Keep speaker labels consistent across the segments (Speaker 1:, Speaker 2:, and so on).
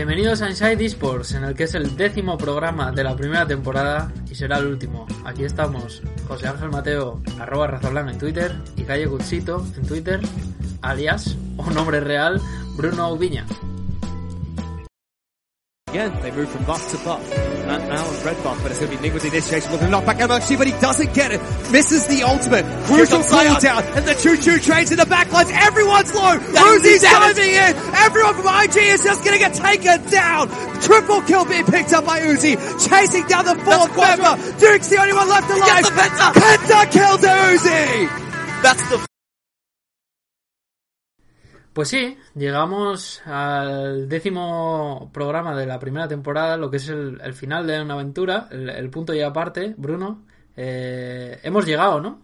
Speaker 1: Bienvenidos a Inside Esports, en el que es el décimo programa de la primera temporada y será el último. Aquí estamos, José Ángel Mateo, arroba Razablan en Twitter, y Calle Gutsito en Twitter, alias, o nombre real, Bruno Viña.
Speaker 2: Again, they move from buff to buff. That now is red buff, but it's going to be Ning with the initiation with a knockback MLG, but he doesn't get it. Misses the ultimate. Crucial cooldown, and the choo-choo trains in the backlines. Everyone's low. Uzi's diving in. Everyone from IG is just going to get taken down. Triple kill being picked up by Uzi. Chasing down the fourth member. Duke's the only one left alive. Penta. Penta killed Uzi. That's the
Speaker 1: Pues sí, llegamos al décimo programa de la primera temporada, lo que es el, el final de una aventura, el, el, punto y aparte, Bruno. Eh, hemos llegado, ¿no?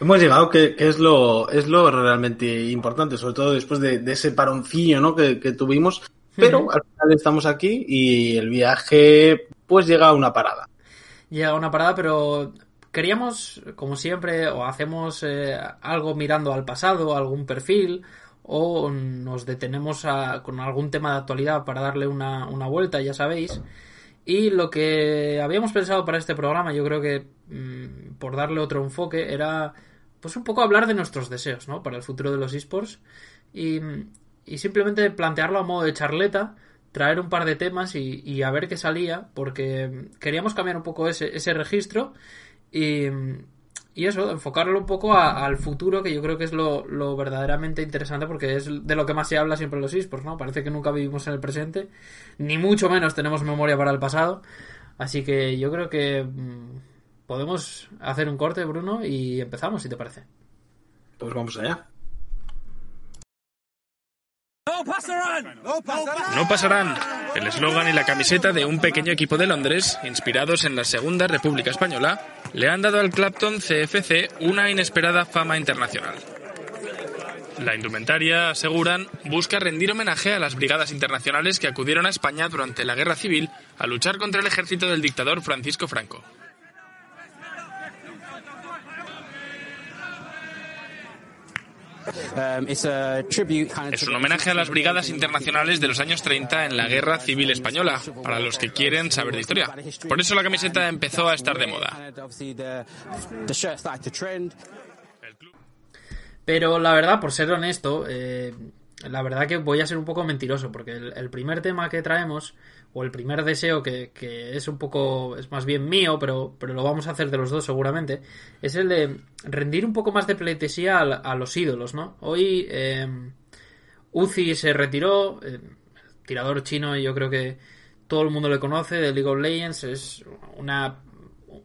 Speaker 3: Hemos llegado, que, que, es lo es lo realmente importante, sobre todo después de, de ese paroncillo ¿no? que, que tuvimos. Pero uh -huh. al final estamos aquí y el viaje pues llega a una parada.
Speaker 1: Llega a una parada, pero queríamos, como siempre, o hacemos eh, algo mirando al pasado, algún perfil, o nos detenemos a, con algún tema de actualidad para darle una, una, vuelta, ya sabéis. Y lo que habíamos pensado para este programa, yo creo que mmm, por darle otro enfoque, era pues un poco hablar de nuestros deseos, ¿no? Para el futuro de los esports. Y, y simplemente plantearlo a modo de charleta, traer un par de temas y, y, a ver qué salía, porque queríamos cambiar un poco ese, ese registro y y eso, enfocarlo un poco al futuro, que yo creo que es lo, lo, verdaderamente interesante, porque es de lo que más se habla siempre en los esports, ¿no? Parece que nunca vivimos en el presente, ni mucho menos tenemos memoria para el pasado. Así que yo creo que mmm, podemos hacer un corte, Bruno, y empezamos, si te parece.
Speaker 3: Pues vamos allá.
Speaker 4: No pasarán. El eslogan y la camiseta de un pequeño equipo de Londres, inspirados en la Segunda República Española, le han dado al Clapton CFC una inesperada fama internacional. La indumentaria, aseguran, busca rendir homenaje a las brigadas internacionales que acudieron a España durante la Guerra Civil a luchar contra el ejército del dictador Francisco Franco. Es un homenaje a las brigadas internacionales de los años 30 en la Guerra Civil Española, para los que quieren saber de historia. Por eso la camiseta empezó a estar de moda.
Speaker 1: Pero la verdad, por ser honesto, eh, la verdad que voy a ser un poco mentiroso, porque el, el primer tema que traemos, o el primer deseo que, que, es un poco, es más bien mío, pero, pero lo vamos a hacer de los dos seguramente, es el de rendir un poco más de pleitesía a, los ídolos, ¿no? Hoy eh, Uzi se retiró, el tirador chino, yo creo que todo el mundo le conoce, de League of Legends, es una,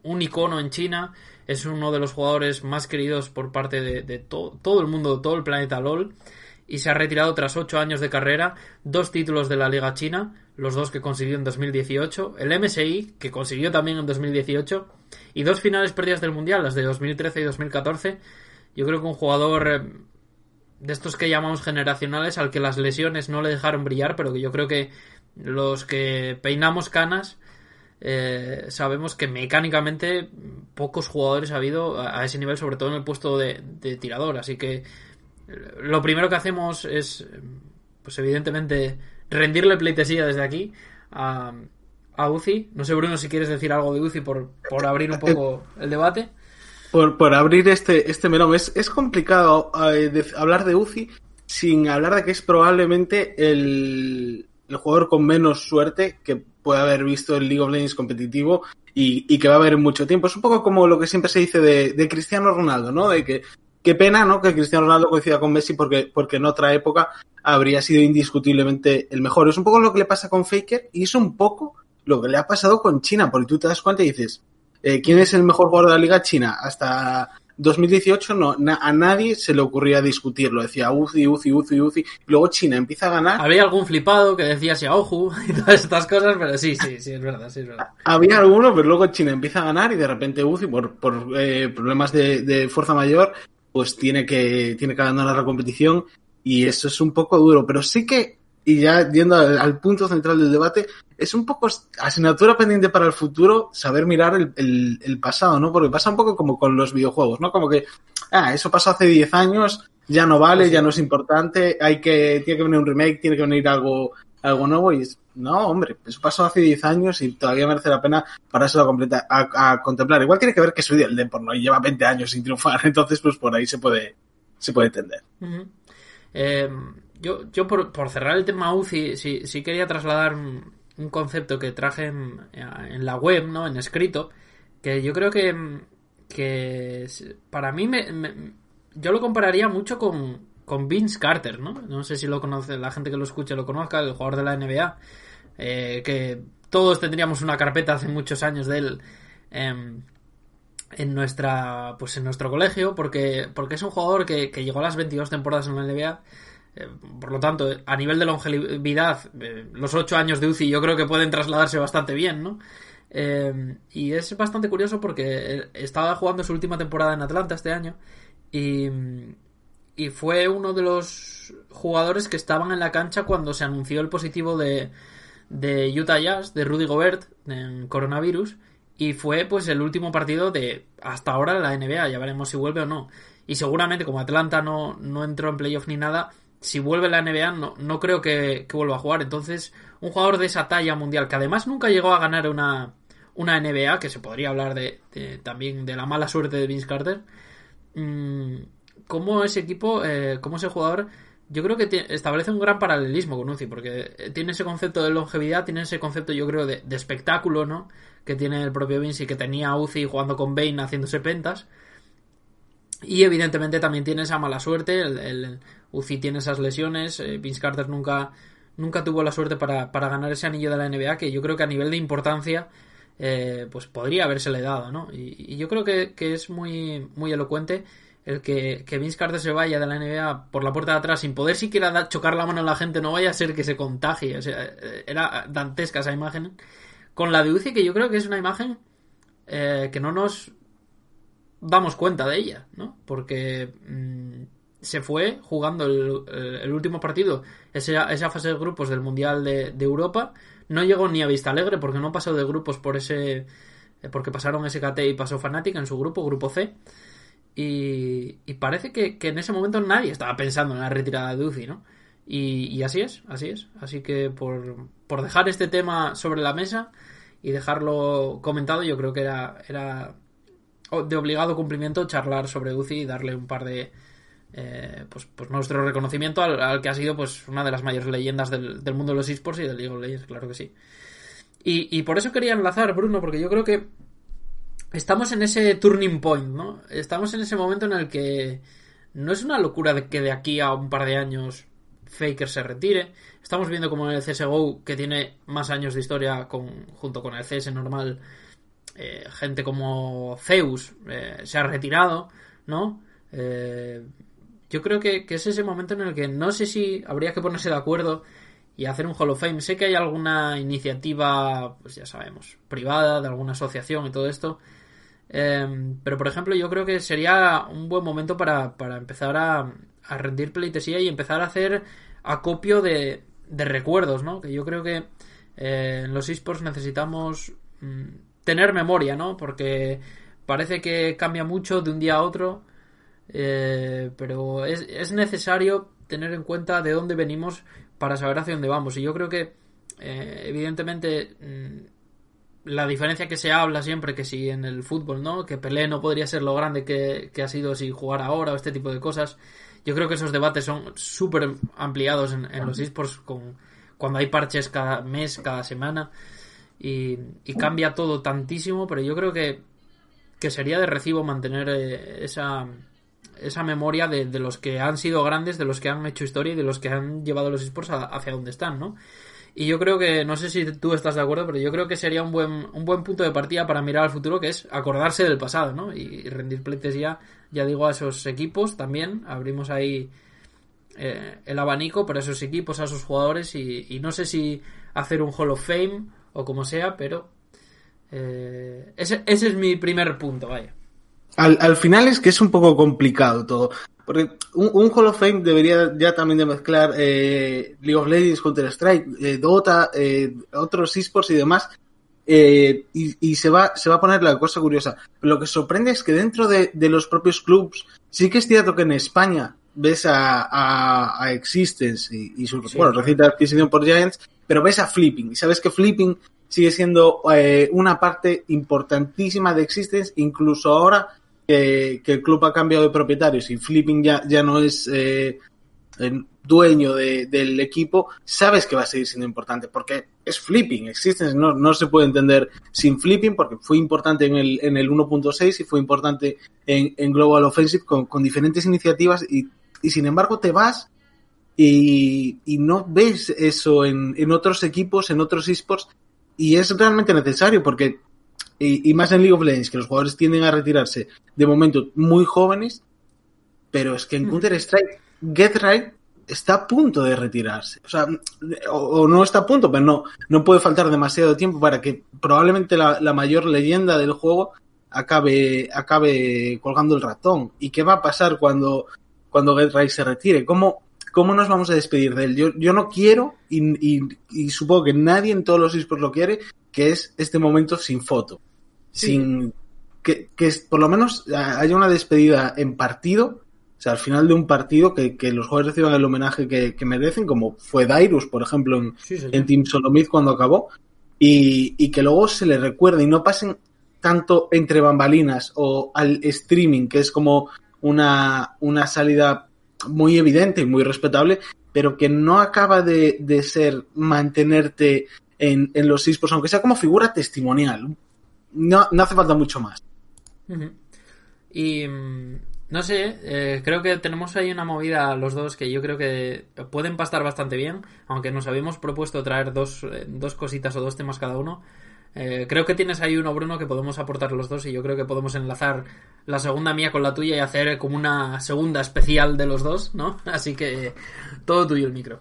Speaker 1: un icono en China, es uno de los jugadores más queridos por parte de, de to, todo el mundo, todo el planeta LOL y se ha retirado tras ocho años de carrera, dos títulos de la Liga China, los dos que consiguió en 2018, el MSI, que consiguió también en 2018, y dos finales perdidas del Mundial, las de 2013 y 2014. Yo creo que un jugador de estos que llamamos generacionales, al que las lesiones no le dejaron brillar, pero que yo creo que los que peinamos canas eh, sabemos que mecánicamente pocos jugadores ha habido a ese nivel, sobre todo en el puesto de, de tirador, así que lo primero que hacemos es, pues evidentemente, rendirle pleitesía desde aquí a, a. No sé, Bruno, si quieres decir algo de UCI por, por abrir un poco el debate.
Speaker 3: Por, por abrir este, este melón, es, es complicado eh, hablar de UCI sin hablar de que es probablemente el, el jugador con menos suerte que puede haber visto el League of Legends competitivo y, y, que va a haber mucho tiempo. Es un poco como lo que siempre se dice de, de Cristiano Ronaldo, ¿no? De que qué pena, ¿no? Que Cristiano Ronaldo coincida con Messi porque, porque en otra época habría sido indiscutiblemente el mejor. Es un poco lo que le pasa con Faker y es un poco lo que le ha pasado con China, porque tú te das cuenta y dices, eh, ¿quién es el mejor jugador de la liga china? Hasta 2018 no, na- a nadie se le ocurría discutirlo. Decía Uzi, Uzi, Uzi, Uzi. Y luego China empieza a ganar.
Speaker 1: Habría algún flipado que decía Xiaohu y todas estas cosas, pero sí, sí, sí, es verdad, sí, es verdad.
Speaker 3: Había alguno, pero luego China empieza a ganar y de repente Uzi, por, por eh, problemas de, de fuerza mayor, pues tiene que, tiene que abandonar la competición y eso es un poco duro. Pero sí que, y ya yendo al, al punto central del debate, es un poco asignatura pendiente para el futuro saber mirar el, el, el pasado, ¿no? Porque pasa un poco como con los videojuegos, ¿no? Como que, ah, eso pasó hace 10 años, ya no vale, ya no es importante, hay que, tiene que venir un remake, tiene que venir algo, algo nuevo y no, hombre, eso pasó hace 10 años y todavía merece la pena pararse a, completa, a, a contemplar. Igual tiene que ver que soy del Depor, ¿no? Y lleva 20 años sin triunfar, entonces pues por ahí se puede, se puede entender.
Speaker 1: Eh, yo, yo por, por cerrar el tema UCI, sí, quería trasladar un, concepto que traje en, la web, ¿no? En escrito, que yo creo que, que para mí me, me- yo lo compararía mucho con, con Vince Carter, ¿no? No sé si lo conoce, la gente que lo escuche lo conozca, el jugador de la NBA, eh, que todos tendríamos una carpeta hace muchos años de él em, en nuestra pues en nuestro colegio porque porque es un jugador que, que llegó a las 22 temporadas en la NBA eh, por lo tanto a nivel de longevidad eh, los 8 años de UCI yo creo que pueden trasladarse bastante bien ¿no? Eh, y es bastante curioso porque eh, estaba jugando su última temporada en Atlanta este año y, y fue uno de los jugadores que estaban en la cancha cuando se anunció el positivo de, de Utah Jazz, de Rudy Gobert, en coronavirus, y fue pues el último partido de hasta ahora la NBA, ya veremos si vuelve o no. Y seguramente como Atlanta no, no entró en playoff ni nada, si vuelve la NBA no, no creo que, vuelva a jugar. Entonces, un jugador de esa talla mundial, que además nunca llegó a ganar una, una NBA, que se podría hablar de, de- también de la mala suerte de Vince Carter, mm, cómo ese equipo, eh, cómo ese jugador, yo creo que establece un gran paralelismo con Uzi, porque eh, tiene ese concepto de longevidad, tiene ese concepto, yo creo, de, de espectáculo, ¿no? Que tiene el propio Vince y que tenía Uzi jugando con Bane haciéndose pentas. Y evidentemente también tiene esa mala suerte, Uzi tiene esas lesiones, eh, Vince Carter nunca, nunca tuvo la suerte para, para ganar ese anillo de la NBA, que yo creo que a nivel de importancia eh, pues podría habérsele dado, ¿no? Y, y yo creo que, que es muy, muy elocuente el que, que Vince Carter se vaya de la NBA por la puerta de atrás sin poder siquiera chocar la mano a la gente, no vaya a ser que se contagie. O sea, eh, era dantesca esa imagen. Con la de Uzi, que yo creo que es una imagen eh, que no nos damos cuenta de ella, ¿no? Porque mm, se fue jugando el, último partido, esa, esa fase de grupos del Mundial de, de Europa. No llegó ni a Vista Alegre porque no pasó de grupos por ese. eh, Porque pasaron SKT y pasó Fnatic en su grupo, grupo C. Y, parece que, que en ese momento nadie estaba pensando en la retirada de Uzi, ¿no? Y, y así es, así es. Así que por, por dejar este tema sobre la mesa y dejarlo comentado, yo creo que era, era de obligado cumplimiento charlar sobre Uzi y darle un par de. eh, pues, pues nuestro reconocimiento al, al que ha sido pues una de las mayores leyendas del, del mundo de los esports y del League of Legends, claro que sí. Y, y por eso quería enlazar, Bruno, porque yo creo que estamos en ese turning point, ¿no? Estamos en ese momento en el que no es una locura de que de aquí a un par de años Faker se retire. Estamos viendo como el CSGO, que tiene más años de historia con, junto con el CS normal, eh, gente como Zeus eh, se ha retirado, ¿no? Eh, yo creo que, que es ese momento en el que no sé si habría que ponerse de acuerdo y hacer un Hall of Fame. Sé que hay alguna iniciativa, pues ya sabemos, privada, de alguna asociación y todo esto. Eh, pero, por ejemplo, yo creo que sería un buen momento para, para empezar a, a rendir pleitesía y empezar a hacer acopio de, de recuerdos, ¿no? Que yo creo que eh, en los esports necesitamos mm, tener memoria, ¿no? Porque parece que cambia mucho de un día a otro, eh, pero es, es necesario tener en cuenta de dónde venimos para saber hacia dónde vamos. Y yo creo que, eh, evidentemente, mm, la diferencia que se habla siempre, que si en el fútbol, ¿no? Que Pelé no podría ser lo grande que, que ha sido si jugar ahora o este tipo de cosas. Yo creo que esos debates son súper ampliados en, en los esports con, cuando hay parches cada mes, cada semana. Y, y cambia todo tantísimo, pero yo creo que, que sería de recibo mantener eh, esa, esa memoria de, de, los que han sido grandes, de los que han hecho historia y de los que han llevado los esports hacia donde están, ¿no? Y yo creo que, no sé si tú estás de acuerdo, pero yo creo que sería un buen, un buen punto de partida para mirar al futuro, que es acordarse del pasado, ¿no? Y, rendir pletes ya, ya digo, a esos equipos también. Abrimos ahí eh, el abanico para esos equipos, a esos jugadores, y, no sé si hacer un Hall of Fame o como sea, pero eh, ese, ese es mi primer punto, vaya.
Speaker 3: Al, al, final es que es un poco complicado todo. Porque un, un, Hall of Fame debería ya también de mezclar eh, League of Legends, Counter-Strike, eh, Dota, eh, otros esports y demás. Eh, y, y, se va se va a poner la cosa curiosa. Lo que sorprende es que dentro de, de los propios clubs, sí que es cierto que en España ves a, a, a Existence y, y su sí, bueno, reciente adquisición por Giants, pero ves a Flipping. Y sabes que Flipping sigue siendo una parte importantísima de Existence, incluso ahora que, el club ha cambiado de propietarios y Flipping ya, ya no es eh, dueño de, del equipo, sabes que va a seguir siendo importante porque es Flipping, existe, no, no se puede entender sin Flipping porque fue importante en el, en el 1.6 y fue importante en, en Global Offensive con, con diferentes iniciativas y, y, sin embargo te vas y, y no ves eso en, en otros equipos, en otros esports y es realmente necesario porque y, y, más en League of Legends, que los jugadores tienden a retirarse de momento muy jóvenes, pero es que en Counter-Strike, Get Right está a punto de retirarse. O sea, o, o, no está a punto, pero no, no puede faltar demasiado tiempo para que probablemente la, la mayor leyenda del juego acabe, acabe colgando el ratón. ¿Y qué va a pasar cuando, cuando Get Right se retire? ¿Cómo, ¿Cómo nos vamos a despedir de él? Yo, yo no quiero, y, y, y supongo que nadie en todos los esports lo quiere, que es este momento sin foto. Sí. Sin que, que, por lo menos haya una despedida en partido, o sea, al final de un partido, que, que los jugadores reciban el homenaje que, que, merecen, como fue Dairus, por ejemplo, en, sí, en Team Solomid cuando acabó, y, y, que luego se le recuerde y no pasen tanto entre bambalinas o al streaming, que es como una, una salida muy evidente y muy respetable, pero que no acaba de, de ser mantenerte en, en los esports, aunque sea como figura testimonial. No, no hace falta mucho más.
Speaker 1: Y no sé, eh, creo que tenemos ahí una movida los dos que yo creo que pueden pastar bastante bien, aunque nos habíamos propuesto traer dos, eh, dos cositas o dos temas cada uno. Eh, creo que tienes ahí uno, Bruno, que podemos aportar los dos y yo creo que podemos enlazar la segunda mía con la tuya y hacer como una segunda especial de los dos, ¿no? Así que todo tuyo el micro.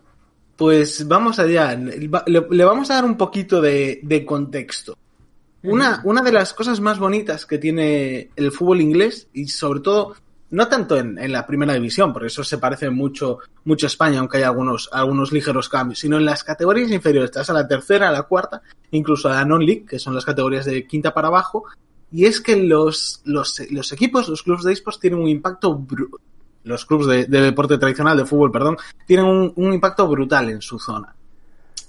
Speaker 3: Pues vamos allá. Le, le vamos a dar un poquito de, de contexto. Una, una, de las cosas más bonitas que tiene el fútbol inglés, y sobre todo, no tanto en, en, la primera división, porque eso se parece mucho, mucho a España, aunque hay algunos, algunos ligeros cambios, sino en las categorías inferiores, estás a la tercera, a la cuarta, incluso a la non-league, que son las categorías de quinta para abajo, y es que los, los, los equipos, los clubes de esports tienen un impacto los clubes de, de, deporte tradicional, de fútbol, perdón, tienen un, un impacto brutal en su zona.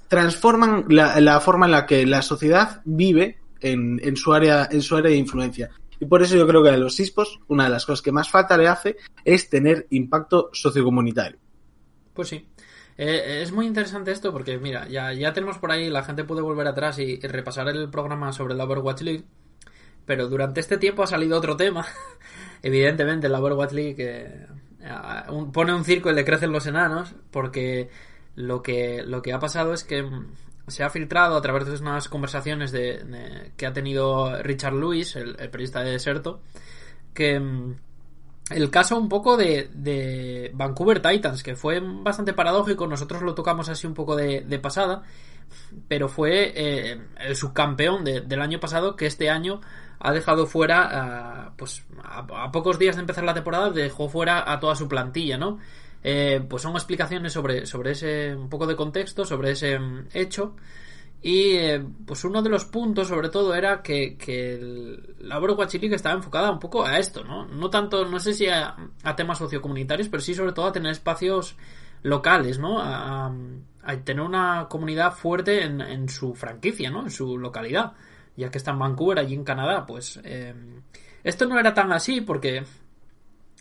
Speaker 3: Transforman la, la, forma en la que la sociedad vive en, en, su área, en su área de influencia. Y por eso yo creo que a los ISPOs, una de las cosas que más falta le hace es tener impacto sociocomunitario.
Speaker 1: Pues sí. Eh, es muy interesante esto porque, mira, ya, ya tenemos por ahí, la gente puede volver atrás y, repasar el programa sobre la Overwatch League. Pero durante este tiempo ha salido otro tema. Evidentemente, la Overwatch League eh, pone un circo y le crecen los enanos. Porque lo que, lo que ha pasado es que se ha filtrado a través de unas conversaciones de, de que ha tenido Richard Lewis, el, el periodista de Deserto, que mm, el caso un poco de, de, Vancouver Titans, que fue bastante paradójico, nosotros lo tocamos así un poco de, de pasada, pero fue eh, el subcampeón de, del año pasado que este año ha dejado fuera, pues a, a, pocos días de empezar la temporada, dejó fuera a toda su plantilla, ¿no? Eh, pues son explicaciones sobre, sobre ese un poco de contexto, sobre ese um, hecho. Y eh, pues uno de los puntos, sobre todo, era que, que la Overwatch League estaba enfocada un poco a esto, ¿no? No tanto, no sé si a, temas sociocomunitarios, pero sí sobre todo a tener espacios locales, ¿no? A, a tener una comunidad fuerte en, en, su franquicia, ¿no? En su localidad. Ya que está en Vancouver, allí en Canadá, pues... Eh, esto no era tan así porque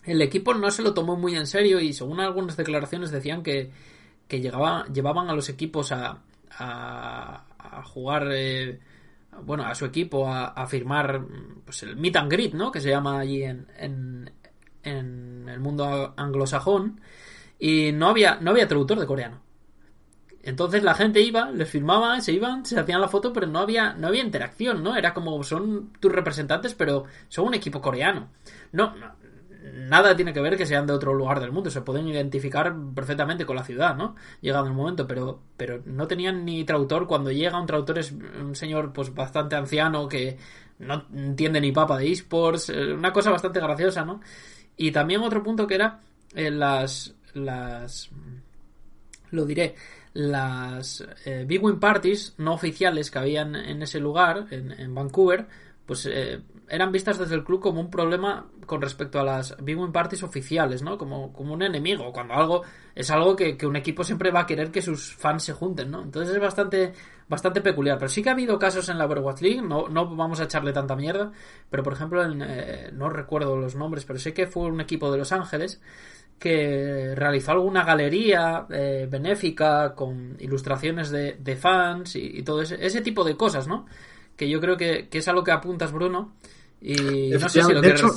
Speaker 1: el equipo no se lo tomó muy en serio y según algunas declaraciones decían que, que llegaba, llevaban a los equipos a, a, jugar, eh, bueno, a su equipo a, firmar pues el meet and greet, ¿no? Que se llama allí en, en, en el mundo anglosajón y no había, no había traductor de coreano. Entonces la gente iba, les filmaba, se iban, se hacían la foto, pero no había, no había interacción, ¿no? Era como son tus representantes, pero son un equipo coreano. No, no, nada tiene que ver que sean de otro lugar del mundo, se pueden identificar perfectamente con la ciudad, ¿no? Llegado el momento, pero, pero no tenían ni traductor. Cuando llega un traductor es un señor pues bastante anciano que no entiende ni papa de esports, eh, una cosa bastante graciosa, ¿no? Y también otro punto que era eh, las las lo diré las eh, Big Win Parties no oficiales que habían en ese lugar, en, Vancouver, pues eran vistas desde el club como un problema con respecto a las Big Win Parties oficiales, ¿no? Como, como un enemigo, cuando algo es algo que, un equipo siempre va a querer que sus fans se junten, ¿no? Entonces es bastante, bastante peculiar. Pero sí que ha habido casos en la Overwatch League, no, no vamos a echarle tanta mierda, pero por ejemplo, eh, no recuerdo los nombres, pero sé que fue un equipo de Los Ángeles que realizó alguna galería eh, benéfica con ilustraciones de, fans y, todo ese, tipo de cosas, ¿no? Que yo creo que, es a lo que apuntas, Bruno. Y no sé si lo
Speaker 3: de hecho,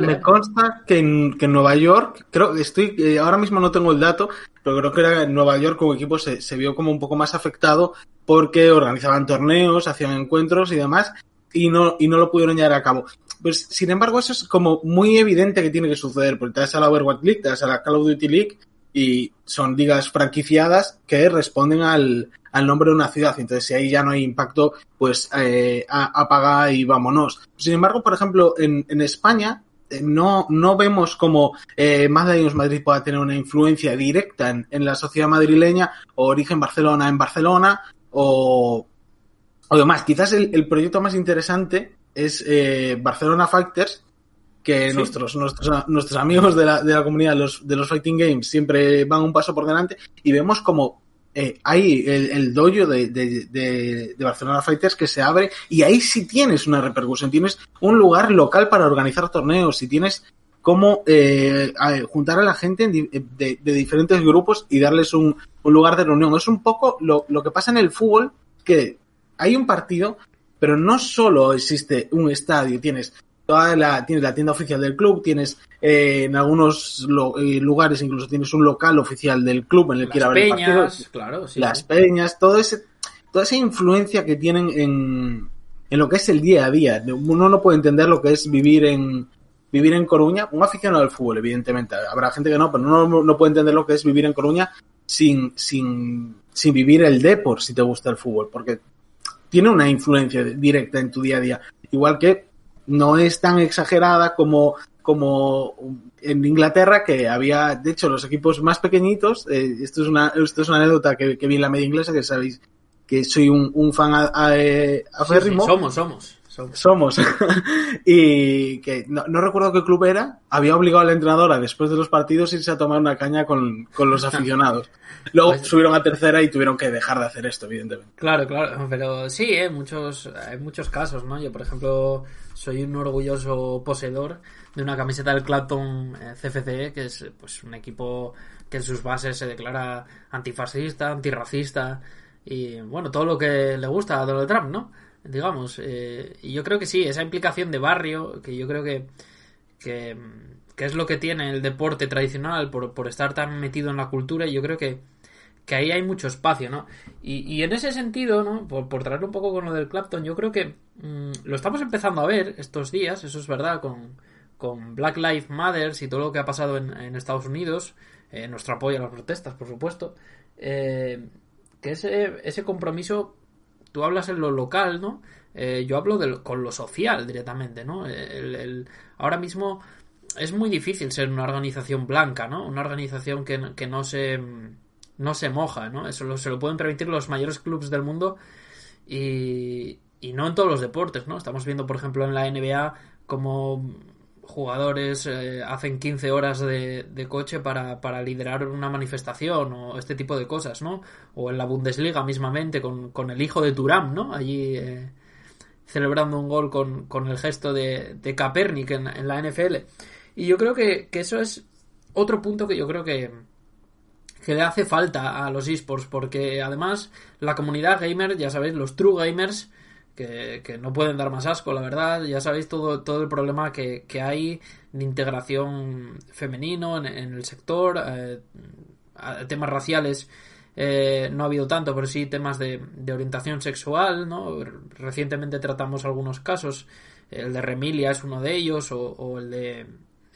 Speaker 3: me, consta que en, Nueva York, creo que estoy, eh, ahora mismo no tengo el dato, pero creo que era en Nueva York como equipo se, se vio como un poco más afectado porque organizaban torneos, hacían encuentros y demás, y no, y no lo pudieron llevar a cabo. Pues, sin embargo, eso es como muy evidente que tiene que suceder, porque te das a la Overwatch League, te das a la Call of Duty League, y son ligas franquiciadas que responden al, al nombre de una ciudad. Entonces, si ahí ya no hay impacto, pues eh, apaga y vámonos. Sin embargo, por ejemplo, en, en España eh, no, no vemos como eh, Madrid Madrid pueda tener una influencia directa en, en, la sociedad madrileña o Origen Barcelona en Barcelona o, o demás. Quizás el, el proyecto más interesante es eh, Barcelona Fighters, que nuestros, nuestros, nuestros amigos de la, de la comunidad los, de los Fighting Games siempre van un paso por delante y vemos como eh, hay el, el dojo de, Barcelona Fighters que se abre y ahí sí tienes una repercusión, tienes un lugar local para organizar torneos y tienes cómo eh, juntar a la gente de, de, diferentes grupos y darles un, un, lugar de reunión. Es un poco lo, lo que pasa en el fútbol, que hay un partido, pero no solo existe un estadio, tienes toda la, tienes la tienda oficial del club, tienes eh, en algunos eh, lugares incluso tienes un local oficial del club en el que ir a ver
Speaker 1: partidos, claro,
Speaker 3: las peñas, todo ese, toda esa influencia que tienen en, en lo que es el día a día. Uno no puede entender lo que es vivir en vivir en Coruña, un aficionado al fútbol, evidentemente. Habrá gente que no, pero no, no puede entender lo que es vivir en Coruña sin, sin, sin vivir el deporte si te gusta el fútbol, porque tiene una influencia directa en tu día a día. Igual que no es tan exagerada como, como en Inglaterra, que había, de hecho, los equipos más pequeñitos, eh, esto, es una, esto es una anécdota que, vi en la media inglesa, que sabéis que soy un, un fan a, a, aférrimo.
Speaker 1: somos, somos.
Speaker 3: Somos. y que no, no, recuerdo qué club era, había obligado a la entrenadora después de los partidos irse a tomar una caña con, con los aficionados. Luego pues- subieron a tercera y tuvieron que dejar de hacer esto, evidentemente.
Speaker 1: Claro, claro, pero sí, ¿eh? muchos, hay muchos casos, ¿no? Yo, por ejemplo, soy un orgulloso poseedor de una camiseta del Clapton CFCE, eh, que es pues un equipo que en sus bases se declara antifascista, antirracista y, bueno, todo lo que le gusta a Donald Trump, ¿no? digamos. Eh, y yo creo que sí, esa implicación de barrio, que yo creo que, que, es lo que tiene el deporte tradicional por, por estar tan metido en la cultura, y yo creo que, que ahí hay mucho espacio, ¿no? Y, y en ese sentido, ¿no? Por, por traer un poco con lo del Clapton, yo creo que mm, lo estamos empezando a ver estos días, eso es verdad, con, con Black Lives Matter y todo lo que ha pasado en, en Estados Unidos, eh, nuestro apoyo a las protestas, por supuesto, eh, que ese, ese compromiso tú hablas en lo local, ¿no? Eh, yo hablo de con lo social directamente, ¿no? El, ahora mismo es muy difícil ser una organización blanca, ¿no? Una organización que, que no se no se moja, ¿no? Eso se lo pueden permitir los mayores clubes del mundo y, y no en todos los deportes, ¿no? Estamos viendo, por ejemplo, en la NBA como jugadores eh, hacen 15 horas de, coche para, para, liderar una manifestación o este tipo de cosas, ¿no? O en la Bundesliga mismamente con, con el hijo de Turam, ¿no? Allí eh, celebrando un gol con, con el gesto de, de Kaepernick en, en, la NFL. Y yo creo que, que, eso es otro punto que yo creo que, que le hace falta a los esports porque además la comunidad gamer, ya sabéis, los true gamers que, no pueden dar más asco, la verdad. Ya sabéis todo, todo el problema que, hay de integración femenino en, el sector, eh, temas raciales. Eh, no ha habido tanto, pero sí temas de, orientación sexual, ¿no? Recientemente tratamos algunos casos, el de Remilia es uno de ellos, o, el de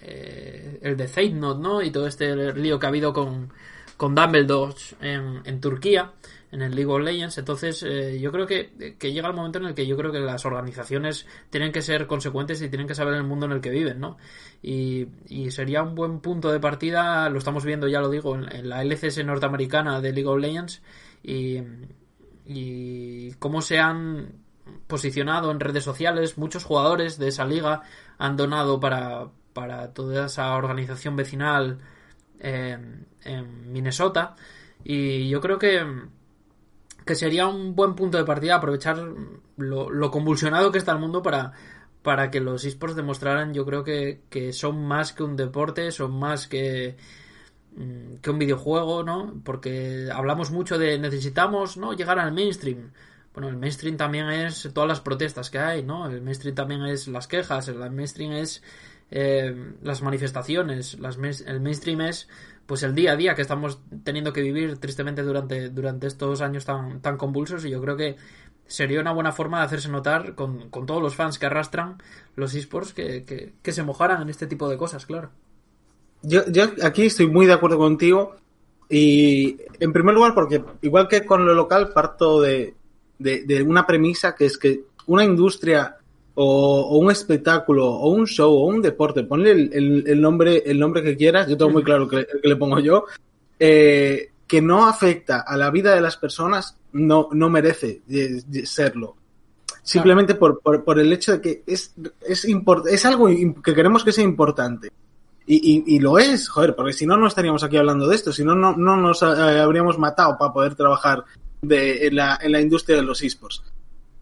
Speaker 1: eh, el de Fate ¿no? Y todo este lío que ha habido con, con Dumbledore en, Turquía en el League of Legends. Entonces, eh, yo creo que, llega el momento en el que yo creo que las organizaciones tienen que ser consecuentes y tienen que saber el mundo en el que viven, ¿no? Y, sería un buen punto de partida, lo estamos viendo, ya lo digo, en, la LCS norteamericana de League of Legends y, y cómo se han posicionado en redes sociales. Muchos jugadores de esa liga han donado para, para toda esa organización vecinal en Minnesota. Y yo creo que, que sería un buen punto de partida aprovechar lo, convulsionado que está el mundo para, para que los esports demostraran, yo creo que, son más que un deporte, son más que, mm, que un videojuego, ¿no? Porque hablamos mucho de necesitamos, ¿no? Llegar al mainstream. Bueno, el mainstream también es todas las protestas que hay, ¿no? El mainstream también es las quejas, el mainstream es eh, las manifestaciones, las, el mainstream es pues el día a día que estamos teniendo que vivir tristemente durante, durante estos años tan, tan convulsos y yo creo que sería una buena forma de hacerse notar con, todos los fans que arrastran los esports que, que, se mojaran en este tipo de cosas, claro.
Speaker 3: Yo aquí estoy muy de acuerdo contigo y en primer lugar porque igual que con lo local parto de, de una premisa que es que una industria o, un espectáculo, o un show, o un deporte, ponle el, nombre, el nombre que quieras, yo tengo muy claro que, que le pongo yo, eh, que no afecta a la vida de las personas, no, no merece serlo. Simplemente por, por, el hecho de que es, es, es algo que queremos que sea importante. Y, y, lo es, joder, porque si no, no estaríamos aquí hablando de esto, si no, no, no nos eh, habríamos matado para poder trabajar de, en, la, en la industria de los esports.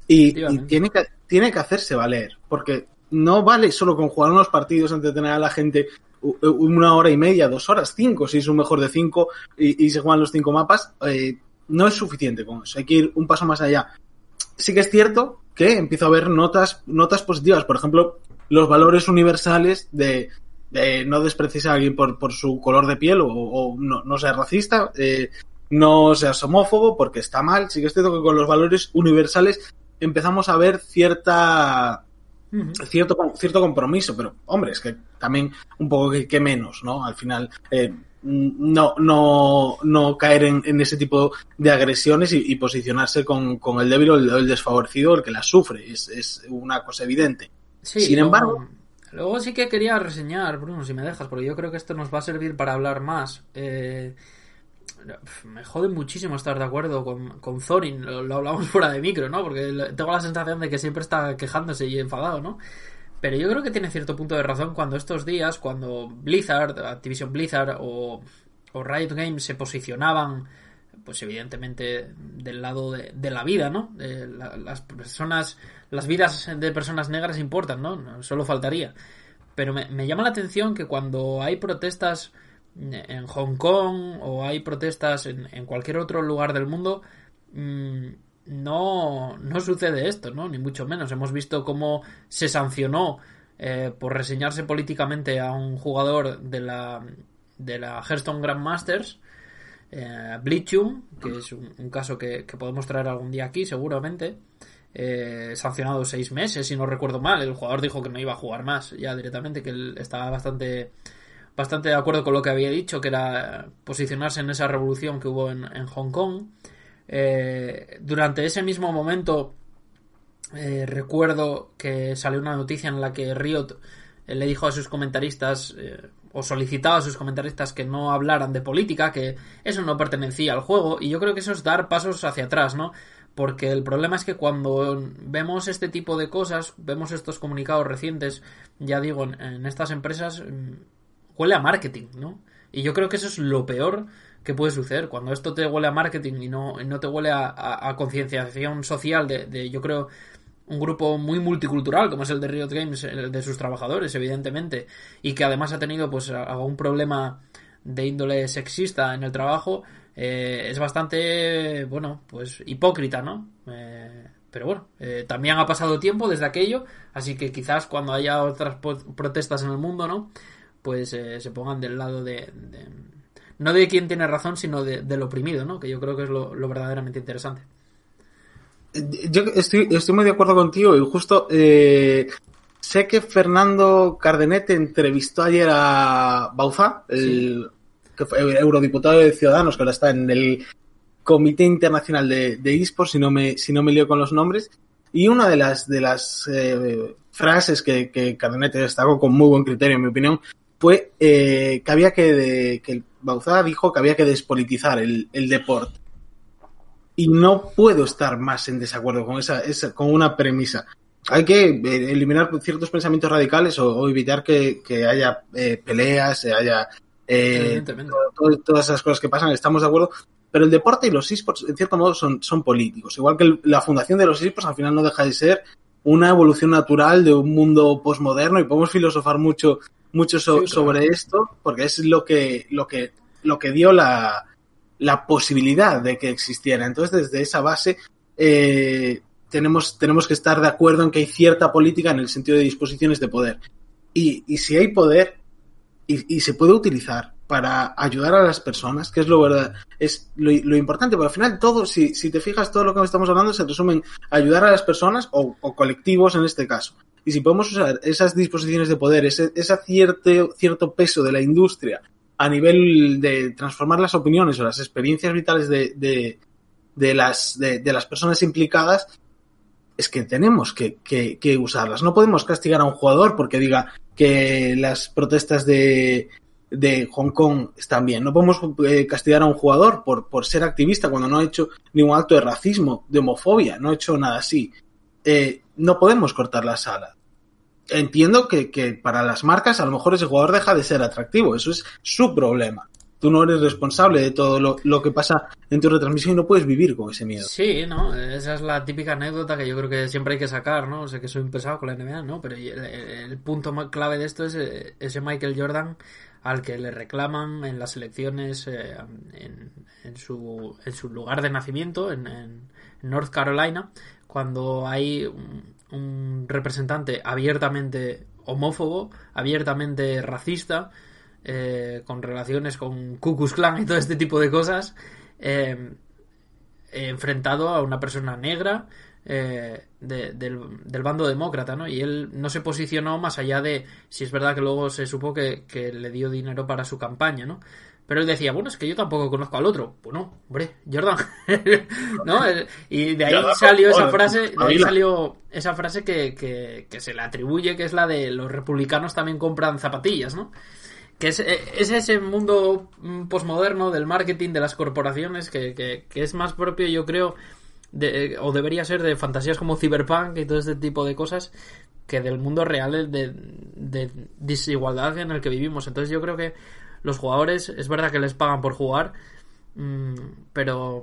Speaker 3: Y, tiene, que, tiene que hacerse valer, porque no vale solo con jugar unos partidos, entretener a la gente una hora y media, dos horas, cinco, si es un mejor de cinco y, se juegan los cinco mapas, eh, no es suficiente con eso, hay que ir un paso más allá. Sí que es cierto que empiezo a ver notas, notas positivas, por ejemplo, los valores universales de, no despreciar a alguien por, por su color de piel o, no, no ser racista, eh, no seas homófobo porque está mal, sí que es cierto que con los valores universales empezamos a ver cierta cierto cierto compromiso, pero hombre, es que también un poco que, menos, ¿no? Al final eh, no no no caer en, ese tipo de agresiones y, posicionarse con, el débil o el, desfavorecido, el que la sufre, es, es una cosa evidente. Sin embargo,
Speaker 1: luego sí que quería reseñar, Bruno, si me dejas, porque yo creo que esto nos va a servir para hablar más. Eh, me jode muchísimo estar de acuerdo con, con Thorin, lo, hablamos fuera de micro, ¿no? Porque tengo la sensación de que siempre está quejándose y enfadado, ¿no? Pero yo creo que tiene cierto punto de razón cuando estos días, cuando Blizzard, Activision Blizzard o, Riot Games se posicionaban, pues evidentemente del lado de, la vida, ¿no? las personas, las vidas de personas negras importan, ¿no? Solo faltaría. Pero me llama la atención que cuando hay protestas en Hong Kong o hay protestas en, cualquier otro lugar del mundo, mm, no, no sucede esto, ¿no? Ni mucho menos. Hemos visto cómo se sancionó eh, por reseñarse políticamente a un jugador de la, de la Hearthstone Grandmasters, eh, Bleachum, que es un, caso que, podemos traer algún día aquí, seguramente. Eh, sancionado seis meses, si no recuerdo mal. El jugador dijo que no iba a jugar más ya directamente, que él estaba bastante bastante de acuerdo con lo que había dicho, que era posicionarse en esa revolución que hubo en, Hong Kong. Eh, durante ese mismo momento eh, recuerdo que salió una noticia en la que Riot eh, le dijo a sus comentaristas o solicitaba a sus comentaristas que no hablaran de política, que eso no pertenecía al juego y yo creo que eso es dar pasos hacia atrás, ¿no? Porque el problema es que cuando vemos este tipo de cosas, vemos estos comunicados recientes, ya digo, en estas empresas, huele a marketing, ¿no? Y yo creo que eso es lo peor que puede suceder. Cuando esto te huele a marketing y no, no te huele a, concienciación social de, yo creo, un grupo muy multicultural como es el de Riot Games, de sus trabajadores, evidentemente, y que además ha tenido pues algún problema de índole sexista en el trabajo, eh, es bastante, bueno, pues hipócrita, ¿no? Eh, pero bueno, eh, también ha pasado tiempo desde aquello, así que quizás cuando haya otras protestas en el mundo, ¿no? Pues eh, se pongan del lado de, no de quien tiene razón, sino de, del oprimido, ¿no? Que yo creo que es lo, verdaderamente interesante.
Speaker 3: Yo estoy, estoy muy de acuerdo contigo y justo eh, sé que Fernando Cardenete entrevistó ayer a Bauza, el que fue eurodiputado de Ciudadanos, que ahora está en el Comité Internacional de, de eSports, si no me, si no me lío con los nombres. Y una de las, de las eh, frases que, que Cardenete destacó con muy buen criterio, en mi opinión, fue eh, que había que, de, que Bauzá dijo que había que despolitizar el, el, deporte. Y no puedo estar más en desacuerdo con esa, esa con una premisa. Hay que eh, eliminar ciertos pensamientos radicales o, o evitar que, que haya eh, peleas, haya eh, todas esas cosas que pasan, estamos de acuerdo. Pero el deporte y los esports, en cierto modo, son, son políticos. Igual que la fundación de los esports, al final no deja de ser una evolución natural de un mundo posmoderno y podemos filosofar mucho mucho sobre esto porque es lo que lo que lo que dio la, la posibilidad de que existiera. Entonces desde esa base eh, tenemos tenemos que estar de acuerdo en que hay cierta política en el sentido de disposiciones de poder. Y, y si hay poder y, y se puede utilizar para ayudar a las personas, que es lo verdad, es lo, importante, porque al final todo, si, si, te fijas, todo lo que estamos hablando se resume en ayudar a las personas o, o, colectivos en este caso. Y si podemos usar esas disposiciones de poder, ese, ese cierto, cierto peso de la industria a nivel de transformar las opiniones o las experiencias vitales de, de, de las, de, las personas implicadas, es que tenemos que usarlas. No podemos castigar a un jugador porque diga que las protestas de, de Hong Kong están bien. No podemos eh, castigar a un jugador por, por ser activista cuando no ha hecho ningún acto de racismo, de homofobia, no ha hecho nada así. Eh, no podemos cortar la sala. Entiendo que, que, para las marcas a lo mejor ese jugador deja de ser atractivo, eso es su problema. Tú no eres responsable de todo lo, lo que pasa en tu retransmisión y no puedes vivir con ese miedo.
Speaker 1: Sí, ¿no? Esa es la típica anécdota que yo creo que siempre hay que sacar, ¿no? Sé que soy un pesado con la NBA, ¿no? Pero el, el punto más clave de esto es eh, ese Michael Jordan al que le reclaman en las elecciones eh, en, su, en, su, lugar de nacimiento, en, en North Carolina, cuando hay un, un, representante abiertamente homófobo, abiertamente racista, eh, con relaciones con Ku Klux Klan y todo este tipo de cosas, eh, enfrentado a una persona negra eh, de, del, del, bando demócrata, ¿no? Y él no se posicionó más allá de si es verdad que luego se supo que, que, le dio dinero para su campaña, ¿no? Pero él decía, bueno, es que yo tampoco conozco al otro. Bueno, hombre, Jordan. ¿No? Y de ahí salió esa frase, de ahí salió esa frase que, que, que, se le atribuye, que es la de los republicanos también compran zapatillas, ¿no? Que es, es ese mundo posmoderno del marketing, de las corporaciones, que, que, que es más propio, yo creo, de, o debería ser de fantasías como Cyberpunk y todo este tipo de cosas que del mundo real de, de, desigualdad en el que vivimos. Entonces yo creo que los jugadores, es verdad que les pagan por jugar, mmm, pero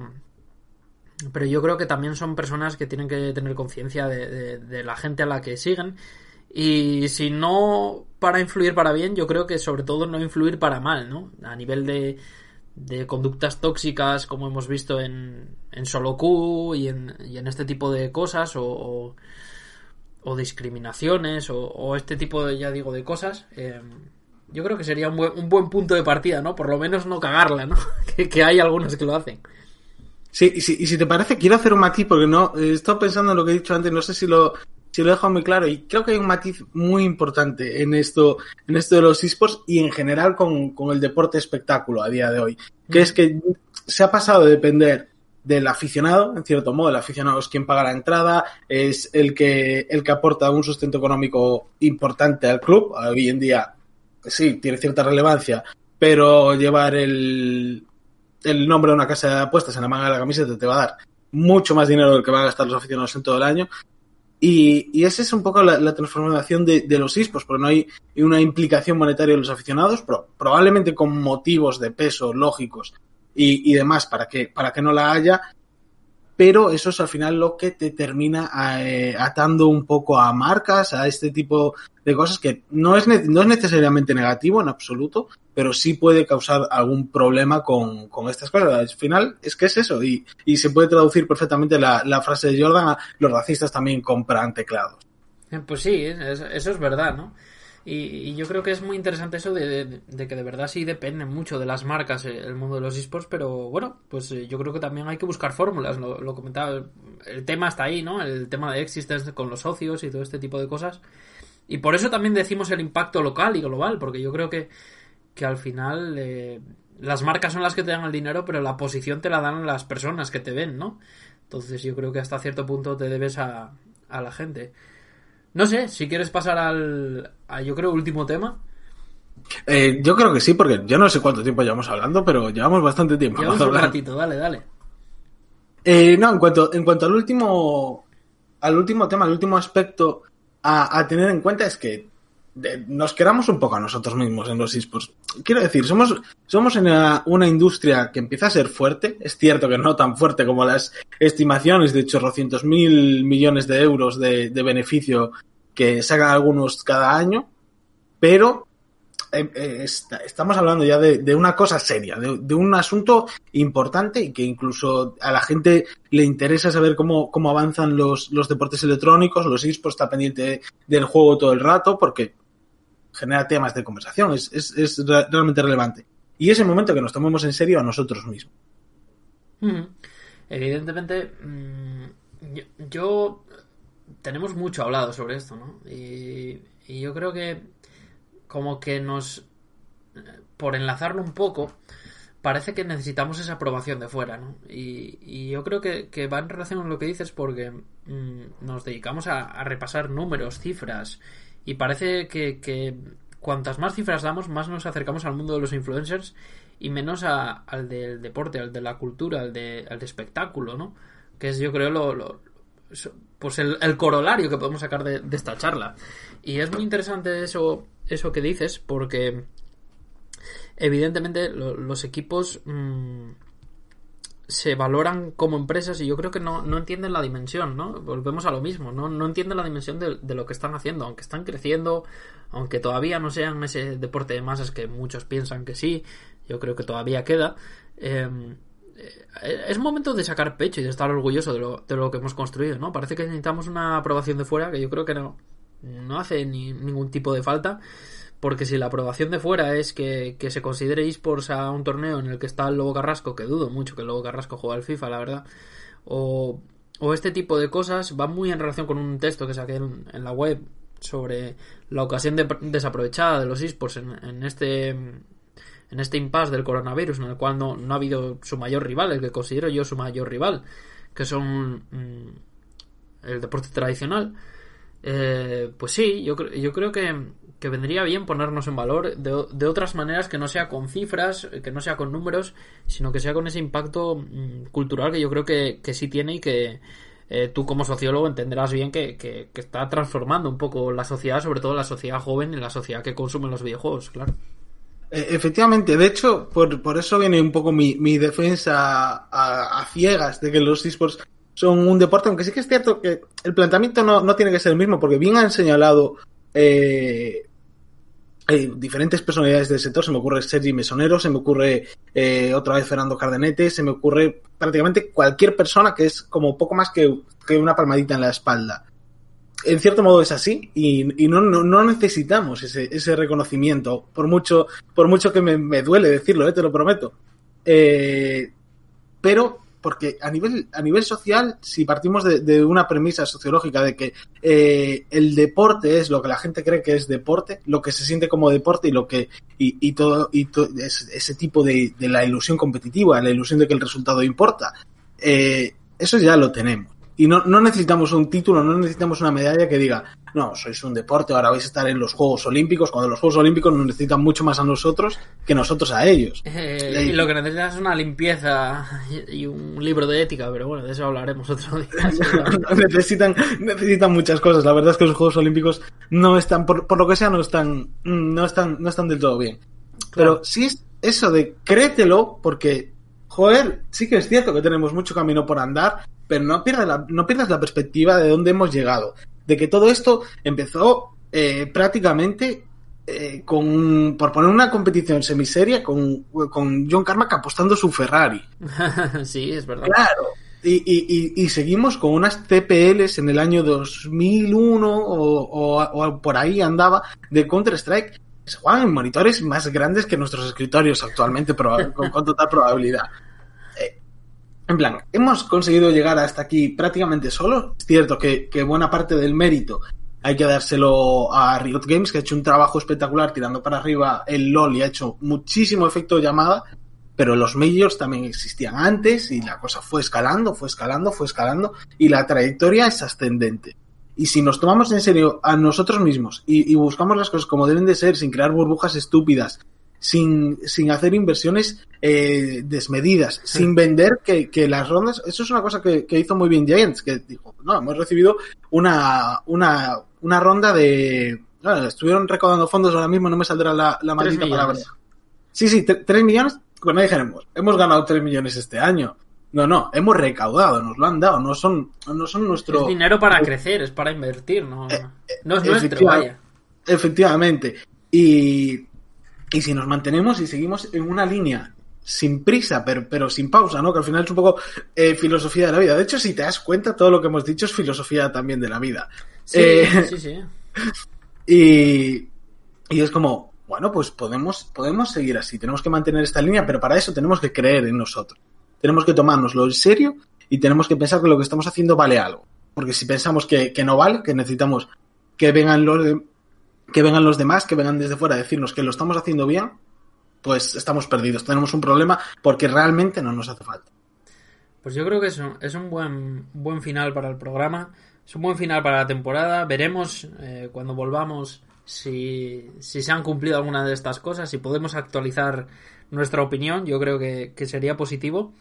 Speaker 1: pero yo creo que también son personas que tienen que tener conciencia de, de, de, la gente a la que siguen y si no para influir para bien, yo creo que sobre todo no influir para mal, ¿no? A nivel de, de conductas tóxicas como hemos visto en, en Solo Q y en, y en este tipo de cosas o, o, o discriminaciones o, o, este tipo de, ya digo, de cosas. Eh, yo creo que sería un buen, un buen, punto de partida, ¿no? Por lo menos no cagarla, ¿no? que, que, hay algunos que lo hacen.
Speaker 3: Sí, y si, y si te parece, quiero hacer un matiz porque no, he estado pensando en lo que he dicho antes, no sé si lo, si lo he dejado muy claro y creo que hay un matiz muy importante en esto, en esto de los esports y en general con, con el deporte espectáculo a día de hoy, que mm. es que se ha pasado de depender del aficionado, en cierto modo, el aficionado es quien paga la entrada, es el que, el que aporta un sustento económico importante al club, hoy en día sí, tiene cierta relevancia, pero llevar el, el nombre de una casa de apuestas en la manga de la camiseta te va a dar mucho más dinero del que van a gastar los aficionados en todo el año. Y, y esa es un poco la, transformación de, de, los esports, porque no hay una implicación monetaria de los aficionados, pero probablemente con motivos de peso lógicos y, y demás para que, para que no la haya, pero eso es al final lo que te termina eh, atando un poco a marcas, a este tipo de cosas que no es, no es necesariamente negativo en absoluto, pero sí puede causar algún problema con, con estas cosas. Al final es que es eso, y, y se puede traducir perfectamente la, la, frase de Jordan a los racistas también compran teclados.
Speaker 1: Pues sí, eso es verdad, ¿no? Y, y, yo creo que es muy interesante eso de, de, de, que de verdad sí depende mucho de las marcas eh, el mundo de los esports, pero bueno, pues eh, yo creo que también hay que buscar fórmulas, lo, lo, comentaba, el tema está ahí, ¿no? El tema de Existence con los socios y todo este tipo de cosas. Y por eso también decimos el impacto local y global, porque yo creo que, que al final eh, las marcas son las que te dan el dinero, pero la posición te la dan las personas que te ven, ¿no? Entonces yo creo que hasta cierto punto te debes a, a la gente. No sé, si quieres pasar al, a, yo creo, último tema.
Speaker 3: Eh, yo creo que sí, porque yo no sé cuánto tiempo llevamos hablando, pero llevamos bastante tiempo.
Speaker 1: Llevamos un ratito, dale, dale.
Speaker 3: Eh, no, en cuanto, en cuanto al último, al último tema, al último aspecto a, a tener en cuenta es que nos queramos un poco a nosotros mismos en los esports. Quiero decir, somos, somos en una, industria que empieza a ser fuerte. Es cierto que no tan fuerte como las estimaciones de chorrocientos mil millones de euros de, beneficio que sacan algunos cada año, pero eh, eh, estamos hablando ya de, una cosa seria, de, de, un asunto importante y que incluso a la gente le interesa saber cómo, cómo avanzan los, los deportes electrónicos, los esports está pendiente del juego todo el rato porque genera temas de conversación, es, es, es realmente relevante. Y es el momento que nos tomemos en serio a nosotros mismos.
Speaker 1: Mm. Evidentemente, mm, yo, tenemos mucho hablado sobre esto, ¿no? Y, y yo creo que como que nos, por enlazarlo un poco, parece que necesitamos esa aprobación de fuera, ¿no? Y, y yo creo que, que, va en relación con lo que dices porque mmm, nos dedicamos a, repasar números, cifras, y parece que, que, cuantas más cifras damos, más nos acercamos al mundo de los influencers y menos a, al del deporte, al de la cultura, al de, al de espectáculo, ¿no? Que es, yo creo, lo, lo pues el, corolario que podemos sacar de, esta charla. Y es muy interesante eso, eso que dices, porque evidentemente lo, los equipos mmm, se valoran como empresas y yo creo que no, no, entienden la dimensión, ¿no? Volvemos a lo mismo, no, no entienden la dimensión de, de, lo que están haciendo, aunque están creciendo, aunque todavía no sean ese deporte de masas que muchos piensan que sí, yo creo que todavía queda. Eh, es momento de sacar pecho y de estar orgulloso de lo, de lo, que hemos construido, ¿no? Parece que necesitamos una aprobación de fuera que yo creo que no, no hace ni, ningún tipo de falta. Porque si la aprobación de fuera es que, que se considere esports a un torneo en el que está el Lobo Carrasco, que dudo mucho que el Lobo Carrasco juegue al FIFA, la verdad, o, o este tipo de cosas, va muy en relación con un texto que saqué en, en la web sobre la ocasión de, desaprovechada de los esports en, en este en este impasse del coronavirus, en el cual no, no, ha habido su mayor rival, el que considero yo su mayor rival, que son mmm, el deporte tradicional, eh, pues sí, yo, yo creo que, que, vendría bien ponernos en valor de, otras maneras que no sea con cifras, que no sea con números, sino que sea con ese impacto mmm, cultural que yo creo que, que sí tiene y que eh, tú como sociólogo entenderás bien que, que, está transformando un poco la sociedad, sobre todo la sociedad joven y la sociedad que consume los videojuegos, claro.
Speaker 3: E, Efectivamente, de hecho, por, por, eso viene un poco mi, mi defensa a, a, ciegas de que los esports son un deporte, aunque sí que es cierto que el planteamiento no, no tiene que ser el mismo, porque bien han señalado eh, eh, diferentes personalidades del sector, se me ocurre Sergi Mesonero, se me ocurre eh, otra vez Fernando Cardenete, se me ocurre prácticamente cualquier persona que es como poco más que, que una palmadita en la espalda en cierto modo es así y, no, no, necesitamos ese, ese, reconocimiento, por mucho, por mucho que me, me duele decirlo, ¿eh? te lo prometo. Eh, pero porque a nivel, a nivel social, si partimos de, una premisa sociológica de que eh, el deporte es lo que la gente cree que es deporte, lo que se siente como deporte y lo que y, y todo y to, ese, ese tipo de, de, la ilusión competitiva, la ilusión de que el resultado importa, eh, eso ya lo tenemos. Y no, no, necesitamos un título, no necesitamos una medalla que diga, no, sois un deporte, ahora vais a estar en los Juegos Olímpicos, cuando los Juegos Olímpicos nos necesitan mucho más a nosotros que nosotros a ellos.
Speaker 1: Eh, y lo que necesitas es una limpieza y un libro de ética, pero bueno, de eso hablaremos otro día.
Speaker 3: necesitan, necesitan muchas cosas. La verdad es que los Juegos Olímpicos no están, por, por lo que sea, no están, no están, no están del todo bien. Pero si es eso de créetelo, porque, joder, sí que es cierto que tenemos mucho camino por andar, pero no pierdas la, no pierdas la perspectiva de dónde hemos llegado. De que todo esto empezó eh, prácticamente eh, con, por poner una competición semiseria con, con John Carmack apostando su Ferrari.
Speaker 1: sí, es verdad.
Speaker 3: Claro. Y, y, y, seguimos con unas CPLs en el año 2001 o, o, o por ahí andaba de Counter-Strike. Se juegan en monitores más grandes que nuestros escritorios actualmente, con, con, total probabilidad. En plan, hemos conseguido llegar hasta aquí prácticamente solo. Es cierto que, buena parte del mérito hay que dárselo a Riot Games, que ha hecho un trabajo espectacular tirando para arriba el LOL y ha hecho muchísimo efecto de llamada, pero los majors también existían antes y la cosa fue escalando, fue escalando, fue escalando y la trayectoria es ascendente. Y si nos tomamos en serio a nosotros mismos y buscamos las cosas como deben de ser, sin crear burbujas estúpidas, sin, sin hacer inversiones eh, desmedidas, sí. sin vender que, que, las rondas. Eso es una cosa que, que, hizo muy bien Giants, que dijo, no, hemos recibido una, una, una ronda de. Bueno, estuvieron recaudando fondos ahora mismo, no me saldrá la, la maldita palabra. Sí, sí, tres millones. Pues no dijeremos, hemos ganado tres millones este año. No, no, hemos recaudado, nos lo han dado, no son, no son nuestro.
Speaker 1: Es dinero para crecer, es para invertir, no, no es nuestro, vaya.
Speaker 3: Efectivamente. Y, y si nos mantenemos y seguimos en una línea sin prisa, pero, pero sin pausa, ¿no? Que al final es un poco eh, filosofía de la vida. De hecho, si te das cuenta, todo lo que hemos dicho es filosofía también de la vida.
Speaker 1: Sí, eh, sí, sí.
Speaker 3: Y, y es como, bueno, pues podemos, podemos seguir así, tenemos que mantener esta línea, pero para eso tenemos que creer en nosotros. Tenemos que tomárnoslo en serio y tenemos que pensar que lo que estamos haciendo vale algo. Porque si pensamos que, que no vale, que necesitamos que vengan los, que vengan los demás, que vengan desde fuera a decirnos que lo estamos haciendo bien, pues estamos perdidos. Tenemos un problema porque realmente no nos hace falta.
Speaker 1: Pues yo creo que es un, es un buen, buen final para el programa. Es un buen final para la temporada. Veremos eh, cuando volvamos si, se han cumplido alguna de estas cosas, si podemos actualizar nuestra opinión. Yo creo que, sería positivo.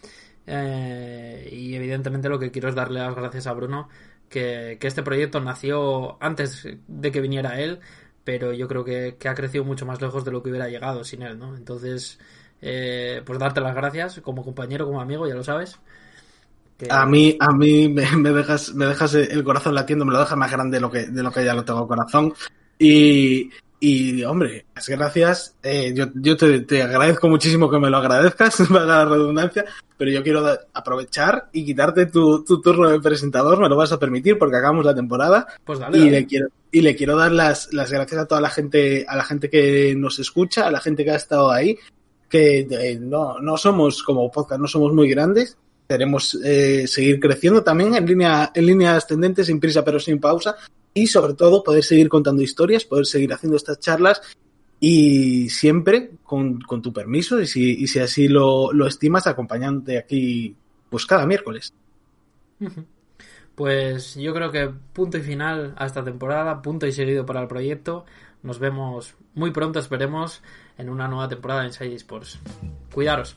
Speaker 1: Eh, y evidentemente lo que quiero es darle las gracias a Bruno, que este proyecto nació antes de que viniera él pero yo creo que, que, ha crecido mucho más lejos de lo que hubiera llegado sin él, ¿no? Entonces, eh, pues darte las gracias como compañero, como amigo, ya lo sabes.
Speaker 3: A mí, a mí me, dejas, me dejas el corazón latiendo, me lo dejas más grande de lo que, de lo que ya lo tengo corazón. Y, y hombre, las gracias. Eh, yo yo te, te, agradezco muchísimo que me lo agradezcas, para la redundancia, pero yo quiero aprovechar y quitarte tu, tu, turno de presentador, me lo vas a permitir porque acabamos la temporada.
Speaker 1: Pues dale,
Speaker 3: y,
Speaker 1: dale.
Speaker 3: Le quiero, y le quiero dar las, las gracias a toda la gente, a la gente que nos escucha, a la gente que ha estado ahí, que eh, no, no somos como podcast, no somos muy grandes. Queremos eh, seguir creciendo también en línea, en línea ascendente, sin prisa pero sin pausa, y sobre todo poder seguir contando historias, poder seguir haciendo estas charlas y siempre con, con tu permiso y si, y si así lo, lo, estimas acompañándote aquí pues cada miércoles.
Speaker 1: Pues yo creo que punto y final a esta temporada, punto y seguido para el proyecto. Nos vemos muy pronto, esperemos, en una nueva temporada en Side Sports. Cuidaros.